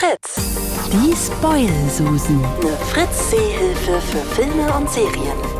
Fritz. Die Spoil-Susen. Eine Fritz-Seehilfe für Filme und Serien.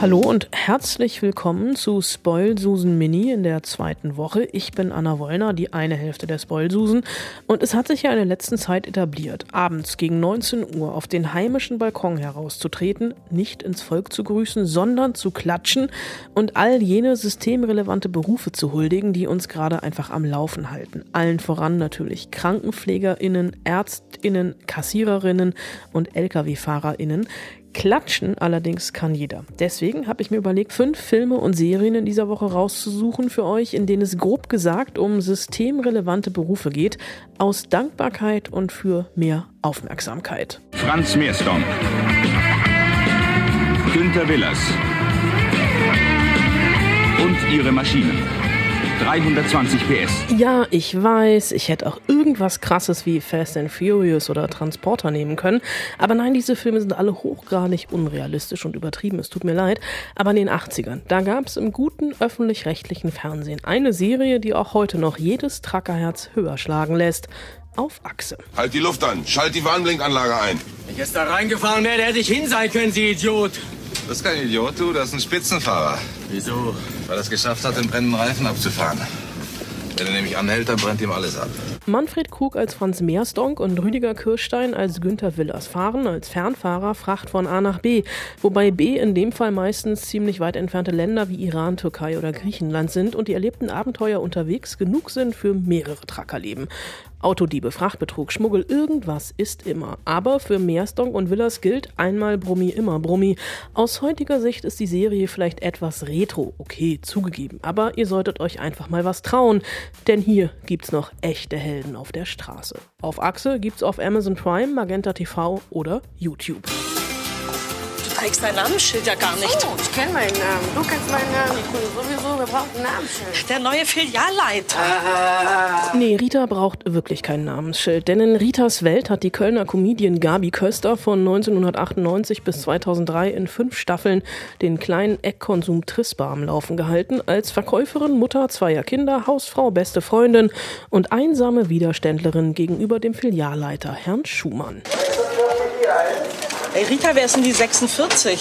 Hallo und herzlich willkommen zu Spoil Susan Mini in der zweiten Woche. Ich bin Anna Wollner, die eine Hälfte der Spoil Susan. Und es hat sich ja in der letzten Zeit etabliert, abends gegen 19 Uhr auf den heimischen Balkon herauszutreten, nicht ins Volk zu grüßen, sondern zu klatschen und all jene systemrelevante Berufe zu huldigen, die uns gerade einfach am Laufen halten. Allen voran natürlich KrankenpflegerInnen, ÄrztInnen, Kassiererinnen und LKW-FahrerInnen. Klatschen allerdings kann jeder. Deswegen habe ich mir überlegt, fünf Filme und Serien in dieser Woche rauszusuchen für euch, in denen es grob gesagt um systemrelevante Berufe geht, aus Dankbarkeit und für mehr Aufmerksamkeit. Franz Meersdorf. Günter Willers. Und ihre Maschinen. 320 PS. Ja, ich weiß, ich hätte auch irgendwas krasses wie Fast and Furious oder Transporter nehmen können. Aber nein, diese Filme sind alle hochgradig unrealistisch und übertrieben. Es tut mir leid. Aber in den 80ern, da gab es im guten öffentlich-rechtlichen Fernsehen eine Serie, die auch heute noch jedes Trackerherz höher schlagen lässt. Auf Achse. Halt die Luft an. Schalt die Warnblinkanlage ein. Wenn ich jetzt da reingefahren wäre, hätte ich hin sein können, Sie Idiot. Das ist kein Idiot, du. Das ist ein Spitzenfahrer. Wieso? Weil er es geschafft hat, den brennenden Reifen abzufahren. Wenn er nämlich anhält, dann brennt ihm alles ab. Manfred Krug als Franz Meersdonk und Rüdiger Kirstein als Günther Willers fahren als Fernfahrer Fracht von A nach B, wobei B in dem Fall meistens ziemlich weit entfernte Länder wie Iran, Türkei oder Griechenland sind und die erlebten Abenteuer unterwegs genug sind für mehrere Trackerleben. Autodiebe, Frachtbetrug, Schmuggel, irgendwas ist immer. Aber für Meersdonk und Willers gilt einmal Brummi, immer Brummi. Aus heutiger Sicht ist die Serie vielleicht etwas retro, okay, zugegeben. Aber ihr solltet euch einfach mal was trauen, denn hier gibt's noch echte Helden auf der Straße. Auf Achse gibt's auf Amazon Prime, Magenta TV oder YouTube trägst dein Namensschild ja gar nicht. Oh, ich kenne meinen Namen. Du kennst meinen Namen. Ich bin sowieso, wir brauchen ein Namensschild. Der neue Filialleiter. Ah. Nee, Rita braucht wirklich kein Namensschild, denn in Ritas Welt hat die Kölner Comedian Gabi Köster von 1998 bis 2003 in fünf Staffeln den kleinen Eckkonsum Trispa am Laufen gehalten, als Verkäuferin, Mutter zweier Kinder, Hausfrau, beste Freundin und einsame Widerständlerin gegenüber dem Filialleiter Herrn Schumann. Ey, Rita, wer ist denn die 46?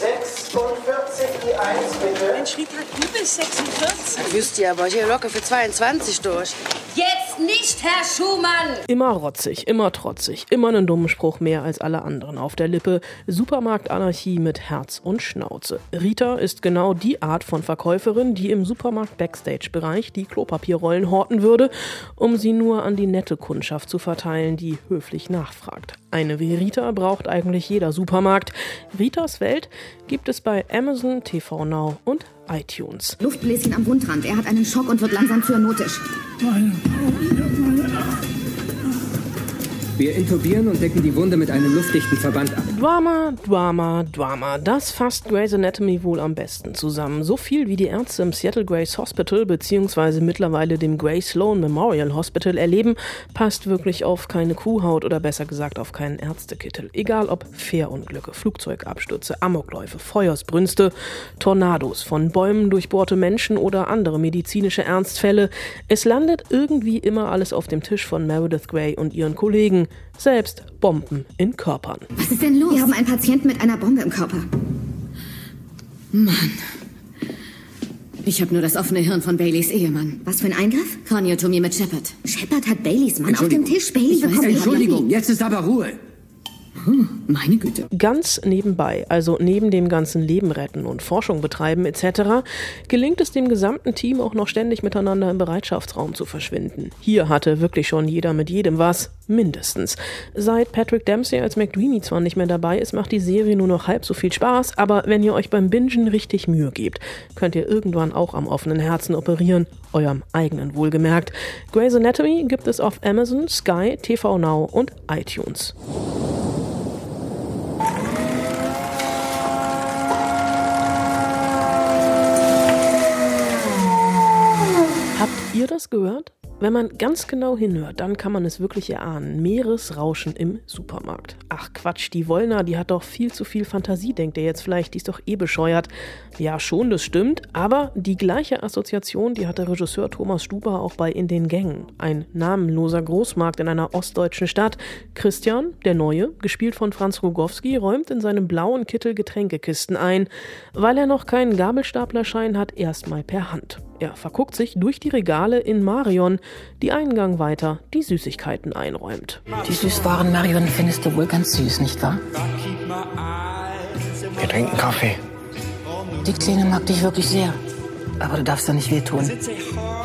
46, die 1, bitte. Mensch, Rita, du bist 46. Ich wüsste ja, aber ich hier locker für 22 durch. Jetzt nicht, Herr Schumann! Immer rotzig, immer trotzig, immer einen dummen Spruch mehr als alle anderen auf der Lippe. Supermarktanarchie mit Herz und Schnauze. Rita ist genau die Art von Verkäuferin, die im Supermarkt Backstage-Bereich die Klopapierrollen horten würde, um sie nur an die nette Kundschaft zu verteilen, die höflich nachfragt. Eine wie Rita braucht eigentlich jeder Supermarkt. Ritas Welt gibt es bei Amazon, TV Now und iTunes. Luftbläschen am Wundrand. Er hat einen Schock und wird langsam cyanotisch. Wir intubieren und decken die Wunde mit einem luftdichten Verband ab. Drama, Drama, Drama. Das fasst Grey's Anatomy wohl am besten zusammen. So viel wie die Ärzte im Seattle Grace Hospital bzw. mittlerweile dem Gray Sloan Memorial Hospital erleben, passt wirklich auf keine Kuhhaut oder besser gesagt auf keinen Ärztekittel. Egal ob Fährunglücke, Flugzeugabstürze, Amokläufe, Feuersbrünste, Tornados, von Bäumen durchbohrte Menschen oder andere medizinische Ernstfälle. Es landet irgendwie immer alles auf dem Tisch von Meredith Grey und ihren Kollegen. Selbst Bomben in Körpern. Was ist denn los? Wir haben einen Patienten mit einer Bombe im Körper. Mann. Ich habe nur das offene Hirn von Baileys Ehemann. Was für ein Eingriff? Kraniotomie mit Shepard. Shepard hat Baileys Mann auf dem Tisch. Bailey Ich weiß, bekommt Entschuldigung, jetzt ist aber Ruhe. Meine Güte. Ganz nebenbei, also neben dem ganzen Leben retten und Forschung betreiben etc., gelingt es dem gesamten Team auch noch ständig miteinander im Bereitschaftsraum zu verschwinden. Hier hatte wirklich schon jeder mit jedem was, mindestens. Seit Patrick Dempsey als McDreamy zwar nicht mehr dabei ist, macht die Serie nur noch halb so viel Spaß, aber wenn ihr euch beim Bingen richtig Mühe gebt, könnt ihr irgendwann auch am offenen Herzen operieren, eurem eigenen wohlgemerkt. Grey's Anatomy gibt es auf Amazon, Sky, TV Now und iTunes. Habt ihr das gehört? Wenn man ganz genau hinhört, dann kann man es wirklich erahnen. Meeresrauschen im Supermarkt. Ach Quatsch, die Wollner, die hat doch viel zu viel Fantasie, denkt ihr jetzt vielleicht, die ist doch eh bescheuert. Ja, schon, das stimmt, aber die gleiche Assoziation, die hat der Regisseur Thomas Stuber auch bei In den Gängen. Ein namenloser Großmarkt in einer ostdeutschen Stadt. Christian, der Neue, gespielt von Franz Rogowski, räumt in seinem blauen Kittel Getränkekisten ein. Weil er noch keinen Gabelstaplerschein hat, erstmal per Hand. Er verguckt sich durch die Regale in Marion, die einen Gang weiter die Süßigkeiten einräumt. Die Süßwaren Marion findest du wohl ganz süß, nicht wahr? Wir trinken Kaffee. Die Kleine mag dich wirklich sehr. Aber du darfst doch nicht wehtun.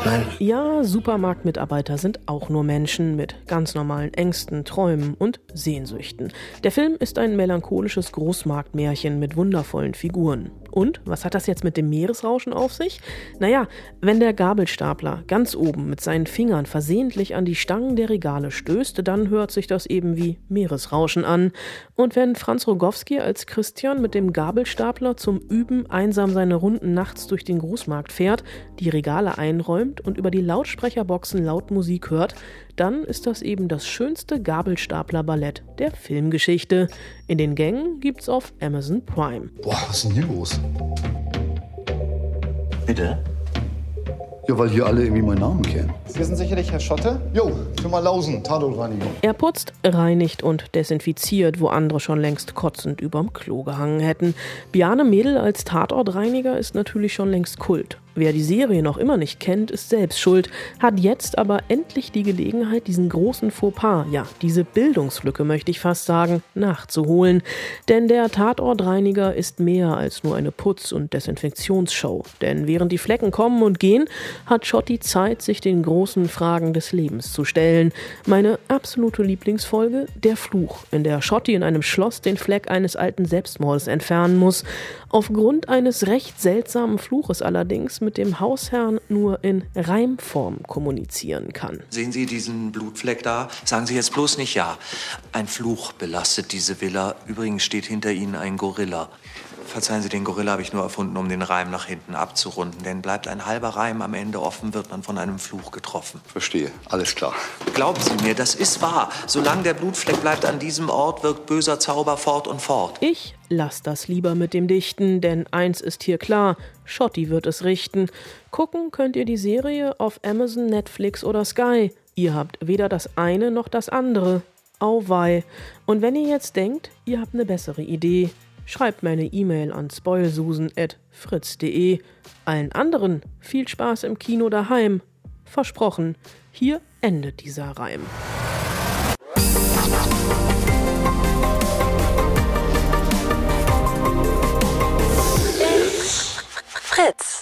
Nein. Ja, Supermarktmitarbeiter sind auch nur Menschen mit ganz normalen Ängsten, Träumen und Sehnsüchten. Der Film ist ein melancholisches Großmarktmärchen mit wundervollen Figuren. Und was hat das jetzt mit dem Meeresrauschen auf sich? Naja, wenn der Gabelstapler ganz oben mit seinen Fingern versehentlich an die Stangen der Regale stößt, dann hört sich das eben wie Meeresrauschen an. Und wenn Franz Rogowski als Christian mit dem Gabelstapler zum Üben einsam seine Runden nachts durch den Großmarkt fährt, die Regale einräumt und über die Lautsprecherboxen laut Musik hört, dann ist das eben das schönste Gabelstapler-Ballett der Filmgeschichte. In den Gängen gibt's auf Amazon Prime. Boah, was ist denn hier los? Bitte? Ja, weil hier alle irgendwie meinen Namen kennen. Sie sind sicherlich Herr Schotte? Jo, Firma Lausen, Tatortreinigung. Er putzt, reinigt und desinfiziert, wo andere schon längst kotzend überm Klo gehangen hätten. Biane Mädel als Tatortreiniger ist natürlich schon längst Kult. Wer die Serie noch immer nicht kennt, ist selbst schuld, hat jetzt aber endlich die Gelegenheit, diesen großen Fauxpas, ja, diese Bildungslücke möchte ich fast sagen, nachzuholen. Denn der Tatortreiniger ist mehr als nur eine Putz- und Desinfektionsshow. Denn während die Flecken kommen und gehen, hat Schotti Zeit, sich den großen Fragen des Lebens zu stellen. Meine absolute Lieblingsfolge, der Fluch, in der Schotti in einem Schloss den Fleck eines alten Selbstmordes entfernen muss. Aufgrund eines recht seltsamen Fluches allerdings mit dem Hausherrn nur in Reimform kommunizieren kann. Sehen Sie diesen Blutfleck da? Sagen Sie jetzt bloß nicht ja. Ein Fluch belastet diese Villa. Übrigens steht hinter Ihnen ein Gorilla. Verzeihen Sie, den Gorilla habe ich nur erfunden, um den Reim nach hinten abzurunden. Denn bleibt ein halber Reim am Ende offen, wird man von einem Fluch getroffen. Verstehe, alles klar. Glauben Sie mir, das ist wahr. Solange der Blutfleck bleibt an diesem Ort, wirkt böser Zauber fort und fort. Ich lass das lieber mit dem Dichten, denn eins ist hier klar, Schotti wird es richten. Gucken könnt ihr die Serie auf Amazon, Netflix oder Sky. Ihr habt weder das eine noch das andere. Auweih. Und wenn ihr jetzt denkt, ihr habt eine bessere Idee, schreibt mir eine E-Mail an spoilsusen.fritz.de. Allen anderen viel Spaß im Kino daheim. Versprochen, hier endet dieser Reim. Fritz.